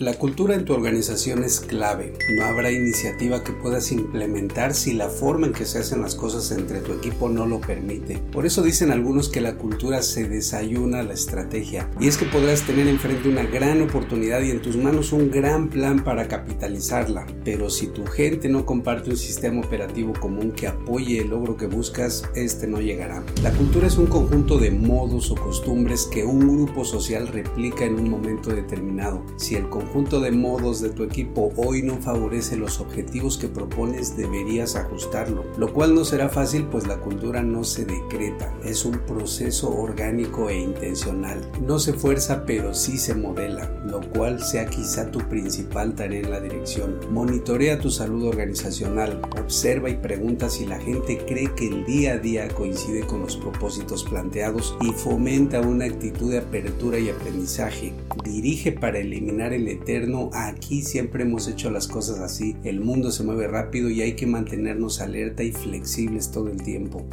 La cultura en tu organización es clave. No habrá iniciativa que puedas implementar si la forma en que se hacen las cosas entre tu equipo no lo permite. Por eso dicen algunos que la cultura se desayuna la estrategia. Y es que podrás tener enfrente una gran oportunidad y en tus manos un gran plan para capitalizarla. Pero si tu gente no comparte un sistema operativo común que apoye el logro que buscas, este no llegará. La cultura es un conjunto de modos o costumbres que un grupo social replica en un momento determinado. Si el de modos de tu equipo hoy no favorece los objetivos que propones, deberías ajustarlo, lo cual no será fácil pues la cultura no se decreta, es un proceso orgánico e intencional. No se fuerza pero sí se modela, lo cual sea quizá tu principal tarea en la dirección. Monitorea tu salud organizacional, observa y pregunta si la gente cree que el día a día coincide con los propósitos planteados y fomenta una actitud de apertura y aprendizaje. Dirige para eliminar el eterno, aquí siempre hemos hecho las cosas así, el mundo se mueve rápido y hay que mantenernos alerta y flexibles todo el tiempo.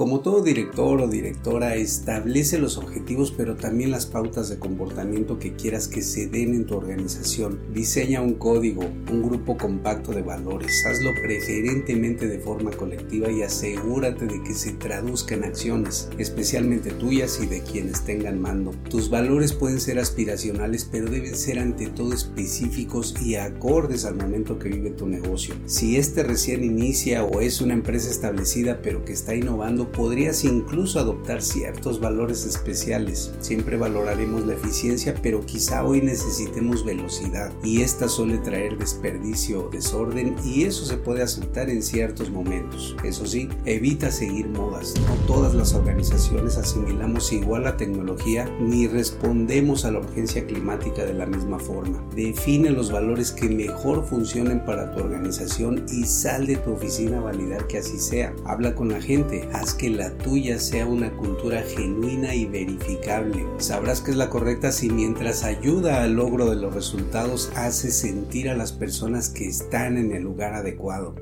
Como todo director o directora, establece los objetivos pero también las pautas de comportamiento que quieras que se den en tu organización. Diseña un código, un grupo compacto de valores. Hazlo preferentemente de forma colectiva y asegúrate de que se traduzca en acciones, especialmente tuyas y de quienes tengan mando. Tus valores pueden ser aspiracionales pero deben ser ante todo específicos y acordes al momento que vive tu negocio. Si este recién inicia o es una empresa establecida pero que está innovando, podrías incluso adoptar ciertos valores especiales. Siempre valoraremos la eficiencia, pero quizá hoy necesitemos velocidad y esta suele traer desperdicio o desorden y eso se puede aceptar en ciertos momentos. Eso sí, evita seguir modas. No todas las organizaciones asimilamos igual la tecnología ni respondemos a la urgencia climática de la misma forma. Define los valores que mejor funcionen para tu organización y sal de tu oficina a validar que así sea. Habla con la gente, haz que la tuya sea una cultura genuina y verificable. Sabrás que es la correcta si mientras ayuda al logro de los resultados hace sentir a las personas que están en el lugar adecuado.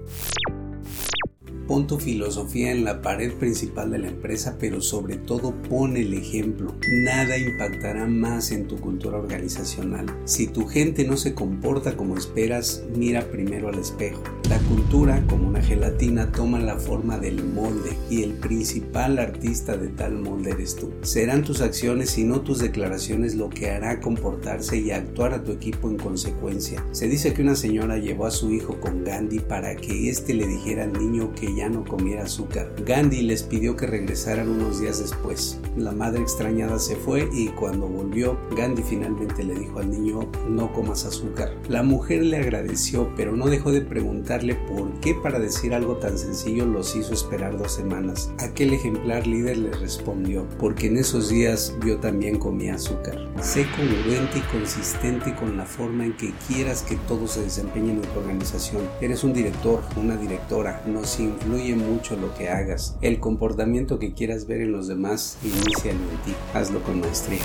Pon tu filosofía en la pared principal de la empresa, pero sobre todo pon el ejemplo. Nada impactará más en tu cultura organizacional. Si tu gente no se comporta como esperas, mira primero al espejo. La cultura, como una gelatina, toma la forma del molde y el principal artista de tal molde eres tú. Serán tus acciones y no tus declaraciones lo que hará comportarse y actuar a tu equipo en consecuencia. Se dice que una señora llevó a su hijo con Gandhi para que éste le dijera al niño que ya no comiera azúcar. Gandhi les pidió que regresaran unos días después. La madre extrañada se fue y cuando volvió, Gandhi finalmente le dijo al niño no comas azúcar. La mujer le agradeció, pero no dejó de preguntarle por qué para decir algo tan sencillo los hizo esperar dos semanas. Aquel ejemplar líder le respondió, porque en esos días yo también comía azúcar. Sé congruente y consistente con la forma en que quieras que todos se desempeñen en tu organización. Eres un director, una directora, nos influye mucho lo que hagas. El comportamiento que quieras ver en los demás, inicia en ti. Hazlo con maestría.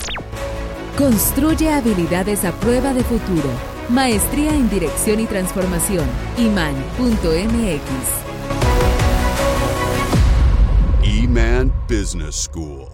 Construye habilidades a prueba de futuro. Maestría en Dirección y Transformación. iman.mx. Eman Business School.